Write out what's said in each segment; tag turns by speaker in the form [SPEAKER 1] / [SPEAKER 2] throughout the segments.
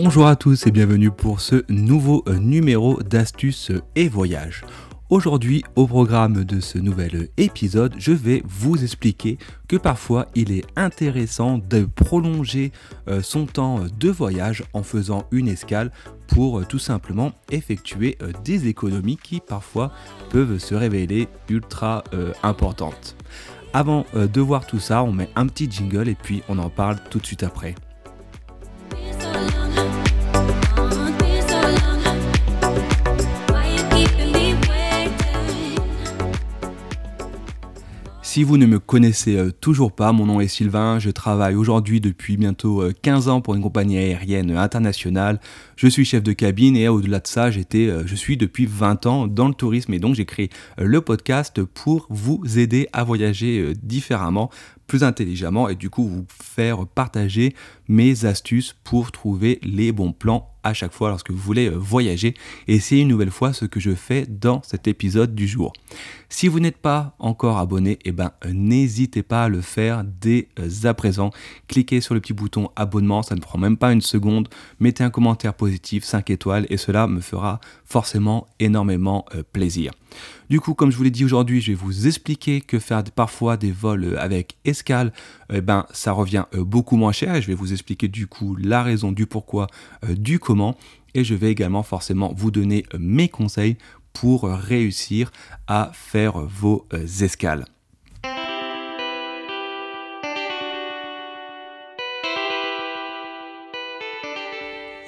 [SPEAKER 1] Bonjour à tous et bienvenue pour ce nouveau euh, numéro d'astuces et voyages. Aujourd'hui, au programme de ce nouvel épisode, je vais vous expliquer que parfois il est intéressant de prolonger euh, son temps de voyage en faisant une escale pour euh, tout simplement effectuer des économies qui parfois peuvent se révéler ultra importantes. Avant de voir tout ça, on met un petit jingle et puis on en parle tout de suite après. Si vous ne me connaissez euh, toujours pas, mon nom est Sylvain, je travaille aujourd'hui depuis bientôt 15 euh, ans pour une compagnie aérienne internationale. Je suis chef de cabine et au-delà de ça, j'étais, euh, je suis depuis 20 ans dans le tourisme et donc j'ai créé le podcast pour vous aider à voyager différemment plus intelligemment et du coup vous faire partager mes astuces pour trouver les bons plans chaque fois lorsque vous voulez euh, voyager. Et c'est une nouvelle fois ce que je fais dans cet épisode du jour. Si vous n'êtes pas encore abonné, eh ben, euh, n'hésitez pas à le faire dès euh, à présent. Cliquez sur le petit bouton abonnement, ça ne prend même pas une seconde. Mettez un commentaire positif, 5 étoiles, et cela me fera forcément énormément plaisir. Du coup, comme je vous l'ai dit aujourd'hui, je vais vous expliquer que faire parfois des vols avec escale, eh ben, ça revient beaucoup moins cher et je vais vous expliquer du coup la raison du pourquoi, du comment et je vais également forcément vous donner mes conseils pour réussir à faire vos escales.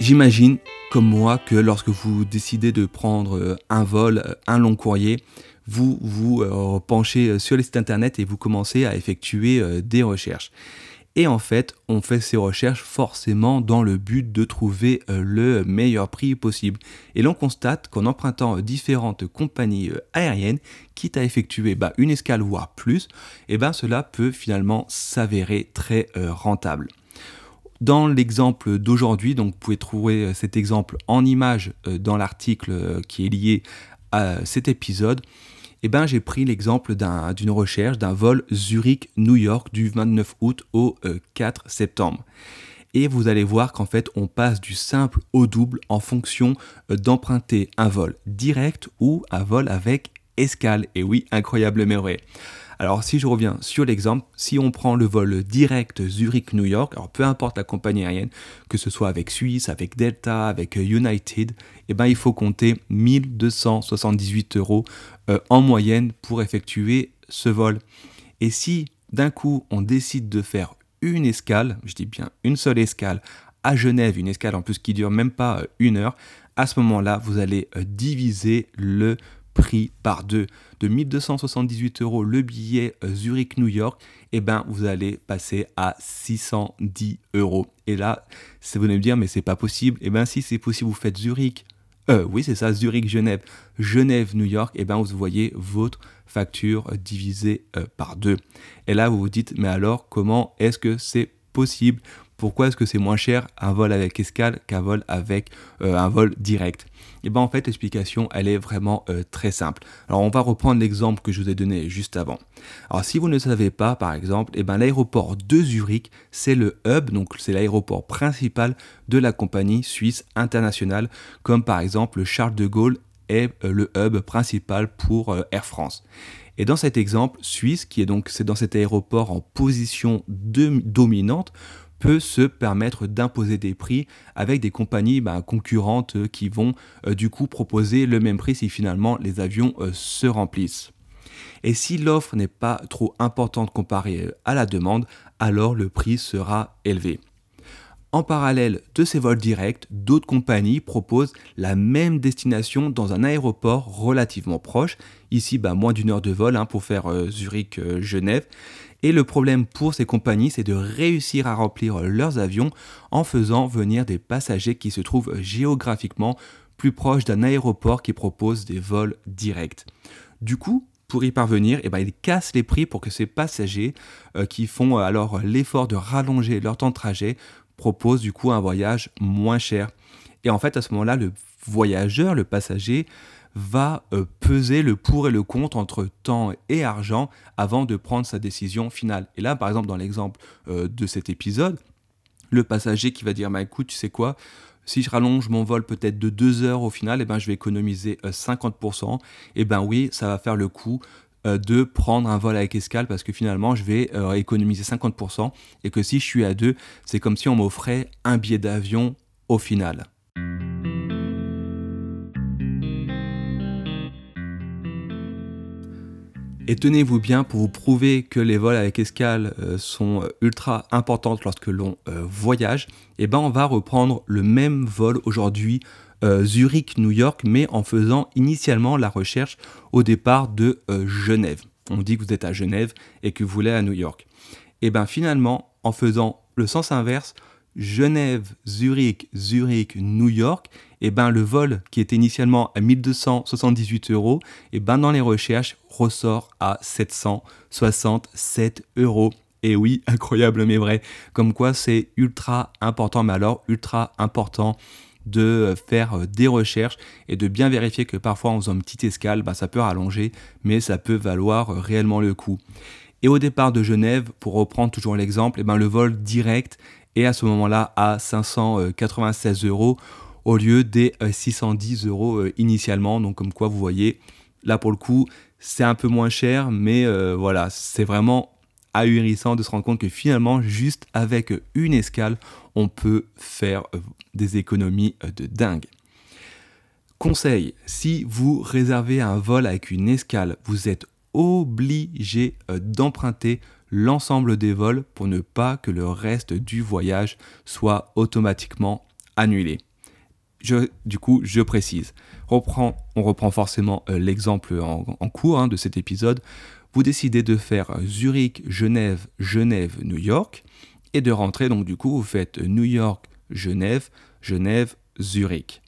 [SPEAKER 1] J'imagine comme moi que lorsque vous décidez de prendre euh, un vol, euh, un long courrier, vous vous euh, penchez sur les sites internet et vous commencez à effectuer des recherches. Et en fait, on fait ces recherches forcément dans le but de trouver le meilleur prix possible. Et l'on constate qu'en empruntant différentes compagnies aériennes, quitte à effectuer bah, une escale voire plus, et eh ben cela peut finalement s'avérer très rentable. Dans l'exemple d'aujourd'hui, donc vous pouvez trouver euh, cet exemple en image euh, dans l'article euh, qui est lié à cet épisode. Eh ben, j'ai pris l'exemple d'une recherche d'un vol Zurich-New York du 29 août au 4 septembre. Et vous allez voir qu'en fait, on passe du simple au double en fonction d'emprunter un vol direct ou un vol avec escale. Et oui, incroyable mais vrai. Alors si je reviens sur l'exemple, si on prend le vol direct Zurich-New York, alors peu importe la compagnie aérienne, que ce soit avec Suisse, avec Delta, avec United, eh ben, il faut compter 1278 euros euh, en moyenne pour effectuer ce vol. Et si d'un coup on décide de faire une escale, je dis bien une seule escale à Genève, une escale en plus qui dure même pas euh, une heure, à ce moment-là, vous allez euh, diviser le prix par deux. De 1278 euros le billet euh, Zurich-New York, eh ben vous allez passer à 610 euros. Et là, vous allez me dire, mais c'est pas possible. Eh ben si c'est possible, vous faites Zurich. Euh, oui, c'est ça, Zurich-Genève. Genève-New York, et eh ben vous voyez votre facture euh, divisée par deux. Et là, vous vous dites, mais alors, comment est-ce que c'est possible? Pourquoi est-ce que c'est moins cher un vol avec escale qu'un vol avec euh, un vol direct? Et eh bien en fait l'explication elle est vraiment euh, très simple. Alors on va reprendre l'exemple que je vous ai donné juste avant. Alors si vous ne savez pas par exemple, et eh ben l'aéroport de Zurich c'est le hub, donc c'est l'aéroport principal de la compagnie suisse internationale comme par exemple Charles de Gaulle est euh, le hub principal pour Air France. Et dans cet exemple suisse, qui est donc c'est dans cet aéroport en position dominante, peut se permettre d'imposer des prix avec des compagnies bah, concurrentes euh, qui vont euh, du coup proposer le même prix si finalement les avions euh, se remplissent. Et si l'offre n'est pas trop importante comparée à la demande, alors le prix sera élevé. En parallèle de ces vols directs, d'autres compagnies proposent la même destination dans un aéroport relativement proche, ici bah, moins d'une heure de vol hein, pour faire Zurich-Genève, et le problème pour ces compagnies, c'est de réussir à remplir leurs avions en faisant venir des passagers qui se trouvent géographiquement plus proches d'un aéroport qui propose des vols directs. Du coup, pour y parvenir, eh ben, ils cassent les prix pour que ces passagers euh, qui font euh, alors l'effort de rallonger leur temps de trajet proposent du coup un voyage moins cher. Et en fait, à ce moment-là, le voyageur, le passager, va euh, peser le pour et le contre entre temps et argent avant de prendre sa décision finale. Et là, par exemple, dans l'exemple euh, de cet épisode, le passager qui va dire bah, écoute, tu sais quoi, si je rallonge mon vol peut-être de 2 heures au final, eh ben, je vais économiser 50%. Et ben oui, ça va faire le coup de prendre un vol avec escale parce que finalement je vais économiser 50% et que si je suis à 2, c'est comme si on m'offrait un billet d'avion au final. Et tenez-vous bien pour vous prouver que les vols avec escale euh, sont euh, ultra importantes lorsque l'on euh, voyage, et eh ben on va reprendre le même vol aujourd'hui Zurich-New York, mais en faisant initialement la recherche au départ de Genève. On dit que vous êtes à Genève et que vous voulez à New York. Et bien finalement, en faisant le sens inverse, Genève, Zurich, Zurich, New York, et eh ben le vol qui était initialement à 1278 euros, et eh ben dans les recherches ressort à 767 euros. Et oui, incroyable mais vrai. Comme quoi c'est ultra important, mais alors ultra important de faire des recherches et de bien vérifier que parfois en faisant une petite escale, ben, ça peut rallonger, mais ça peut valoir réellement le coup. Et au départ de Genève, pour reprendre toujours l'exemple, et eh ben le vol direct et à ce moment-là à 596 euros au lieu des 610 euh, euros euh, initialement. Donc comme quoi vous voyez, là pour le coup, c'est un peu moins cher, mais euh, voilà, c'est vraiment ahurissant de se rendre compte que finalement, juste avec une escale, on peut faire des économies de dingue. Conseil, si vous réservez un vol avec une escale, vous êtes obligé d'emprunter l'ensemble des vols pour ne pas que le reste du voyage soit automatiquement annulé. Je, du coup, je précise. on reprend forcément euh, l'exemple en, cours hein, de cet épisode. Vous décidez de faire Zurich, Genève, Genève, New York et de rentrer. Donc, du coup, vous faites New York, Genève, Genève, Zurich.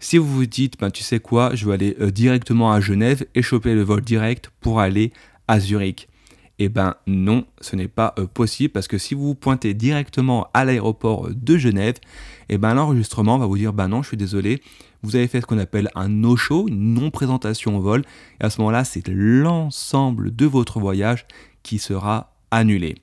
[SPEAKER 1] Si vous vous dites, ben, tu sais quoi, je vais aller euh, directement à Genève et choper le vol direct pour aller à Zurich. Eh ben non, ce n'est pas euh, possible parce que si vous vous pointez directement à l'aéroport de Genève, eh ben l'enregistrement va vous dire ben non, je suis désolé, vous avez fait ce qu'on appelle un no-show, une non-présentation au vol, et à ce moment-là, c'est l'ensemble de votre voyage qui sera annulé.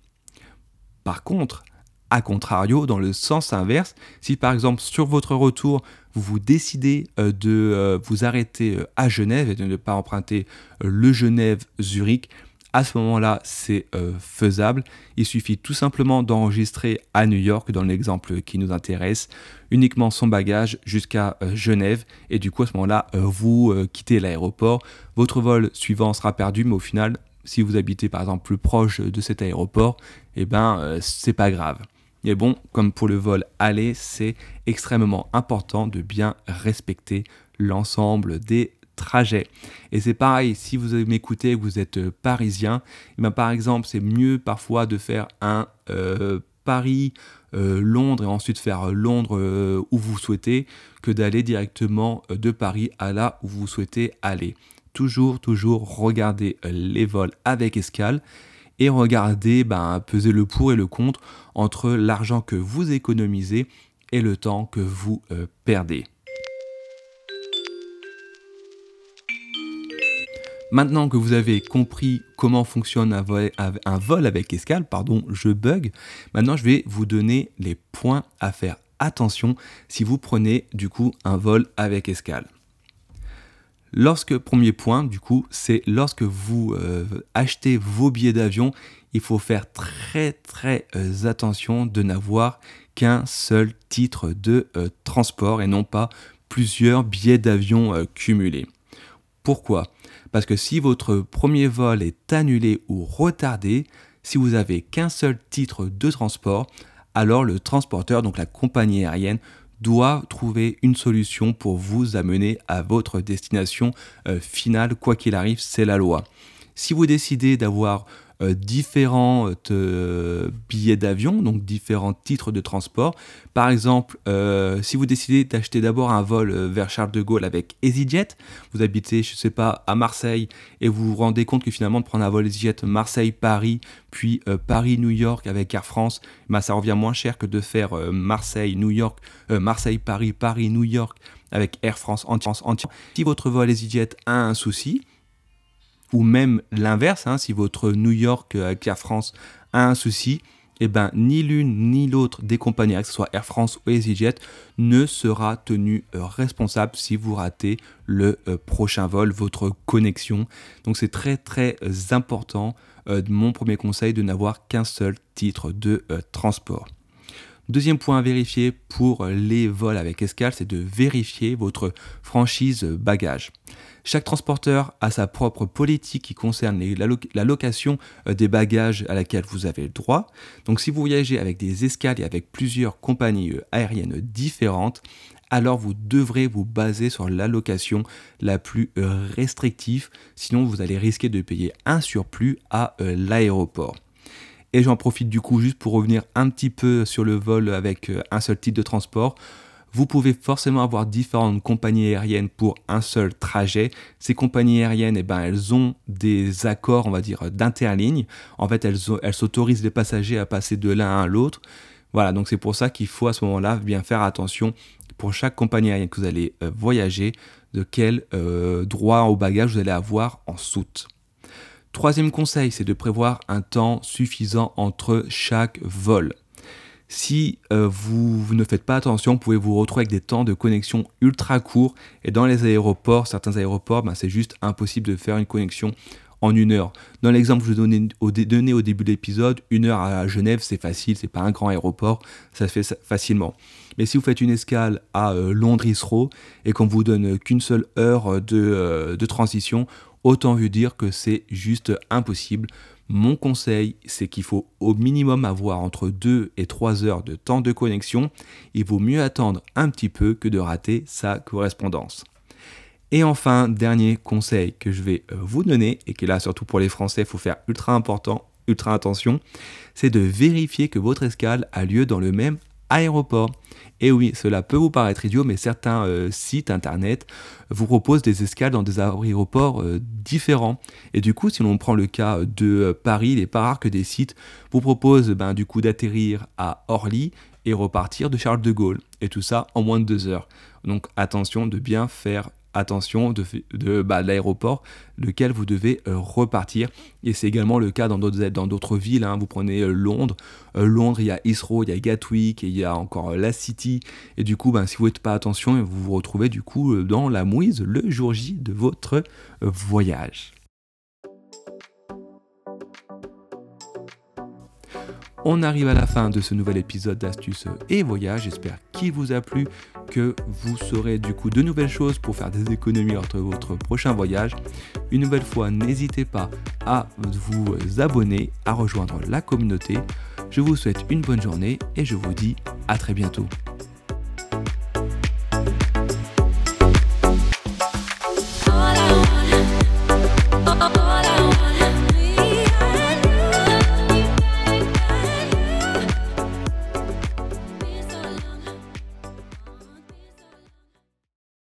[SPEAKER 1] Par contre, à contrario, dans le sens inverse, si par exemple sur votre retour, vous vous décidez euh, de euh, vous arrêter à Genève et de ne pas emprunter le Genève-Zurich, à ce moment-là, c'est euh, faisable. Il suffit tout simplement d'enregistrer à New York, dans l'exemple qui nous intéresse, uniquement son bagage jusqu'à euh, Genève. Et du coup, à ce moment-là, euh, vous quittez l'aéroport. Votre vol suivant sera perdu, mais au final, si vous habitez par exemple plus proche de cet aéroport, eh ben, c'est pas grave. Mais bon, comme pour le vol aller, c'est extrêmement important de bien respecter l'ensemble des Et c'est pareil, si vous m'écoutez vous êtes euh, parisien, eh ben, par exemple, c'est mieux parfois de faire un euh, Paris, euh, et ensuite faire Londres où vous souhaitez que d'aller directement de Paris à là où vous souhaitez aller. Toujours, toujours regarder les vols avec escale et regarder, ben, peser le pour et le contre entre l'argent que vous économisez et le temps que vous perdez. Maintenant que vous avez compris comment fonctionne un vol, avec escale, pardon, je bug, maintenant je vais vous donner les points à faire attention si vous prenez du coup un vol avec escale. Lorsque, premier point, du coup, c'est lorsque vous euh, achetez vos billets d'avion, il faut faire très très euh, attention de n'avoir qu'un seul titre de euh, transport et non pas plusieurs billets d'avion cumulés. Pourquoi? Parce que si votre premier vol est annulé ou retardé, si vous avez qu'un seul titre de transport, alors le transporteur, donc la compagnie aérienne, doit trouver une solution pour vous amener à votre destination euh, finale, quoi qu'il arrive, c'est la loi. Si vous décidez d'avoir euh, différents euh, billets d'avion, donc différents titres de transport. Par exemple, euh, si vous décidez d'acheter d'abord un vol vers Charles de Gaulle avec EasyJet, vous habitez, je ne sais pas, à Marseille et vous vous rendez compte que finalement de prendre un vol EasyJet Marseille-Paris, puis Paris-New York avec Air France, bah, ça revient moins cher que de faire Marseille-New York, Marseille-Paris, Paris-New York avec Air France entière. Si votre vol EasyJet a un souci, ou même l'inverse, hein, si votre New York avec Air France a un souci, eh ben, ni l'une ni l'autre des compagnies, que ce soit Air France ou EasyJet, ne sera tenu euh, responsable si vous ratez le euh, prochain vol, votre connexion. Donc c'est très très euh, important, mon premier conseil, de n'avoir qu'un seul titre de transport. Deuxième point à vérifier pour les vols avec escale, c'est de vérifier votre franchise bagage. Chaque transporteur a sa propre politique qui concerne la, location euh, des bagages à laquelle vous avez le droit. Donc si vous voyagez avec des escales et avec plusieurs compagnies euh, aériennes différentes, alors vous devrez vous baser sur l'allocation la plus euh, restrictive, sinon vous allez risquer de payer un surplus à l'aéroport. Et j'en profite du coup juste pour revenir un petit peu sur le vol avec un seul type de transport. Vous pouvez forcément avoir différentes compagnies aériennes pour un seul trajet. Ces compagnies aériennes, eh ben, elles ont des accords, on va dire, d'interligne. En fait, elles, elles s'autorisent les passagers à passer de l'un à l'autre. Voilà, donc c'est pour ça qu'il faut à ce moment-là bien faire attention pour chaque compagnie aérienne que vous allez euh, voyager, de quel euh, droit au bagage vous allez avoir en soute. Troisième conseil, c'est de prévoir un temps suffisant entre chaque vol. Si euh, vous, ne faites pas attention, vous pouvez vous retrouver avec des temps de connexion ultra courts. Et dans les aéroports, certains aéroports, ben, c'est juste impossible de faire une connexion en une heure. Dans l'exemple que je donnais au, au début de l'épisode, une heure à Genève, c'est facile, c'est pas un grand aéroport, ça se fait facilement. Mais si vous faites une escale à euh, Londres Heathrow et qu'on vous donne qu'une seule heure euh, de transition, autant vous dire que c'est juste impossible. Mon conseil, c'est qu'il faut au minimum avoir entre 2 et 3 heures de temps de connexion. Il vaut mieux attendre un petit peu que de rater sa correspondance. Et enfin, dernier conseil que je vais euh, vous donner, et qui est là surtout pour les Français, il faut faire ultra important, ultra attention, c'est de vérifier que votre escale a lieu dans le même aéroport. Et oui, cela peut vous paraître idiot, mais certains euh, sites internet vous proposent des escales dans des aéroports euh, différents. Et du coup, si l'on prend le cas de euh, Paris, il n'est que des sites vous proposent ben, du coup d'atterrir à Orly et repartir de Charles de Gaulle. Et tout ça en moins de deux heures. Donc attention de bien faire attention de, de, bah, l'aéroport lequel vous devez euh, repartir. Et c'est également le cas dans d'autres, villes. Hein. Vous prenez euh, Londres. Euh, Londres, il y a Heathrow, il y a Gatwick, et il y a encore la City. Et du coup, ben, si vous n'êtes pas attention, vous vous retrouvez du coup dans la mouise le jour J de votre voyage. On arrive à la fin de ce nouvel épisode d'Astuces et Voyage. J'espère qu'il vous a plu, que vous saurez du coup de nouvelles choses pour faire des économies entre votre prochain voyage. Une nouvelle fois, n'hésitez pas à vous abonner, à rejoindre la communauté. Je vous souhaite une bonne journée et je vous dis à très bientôt.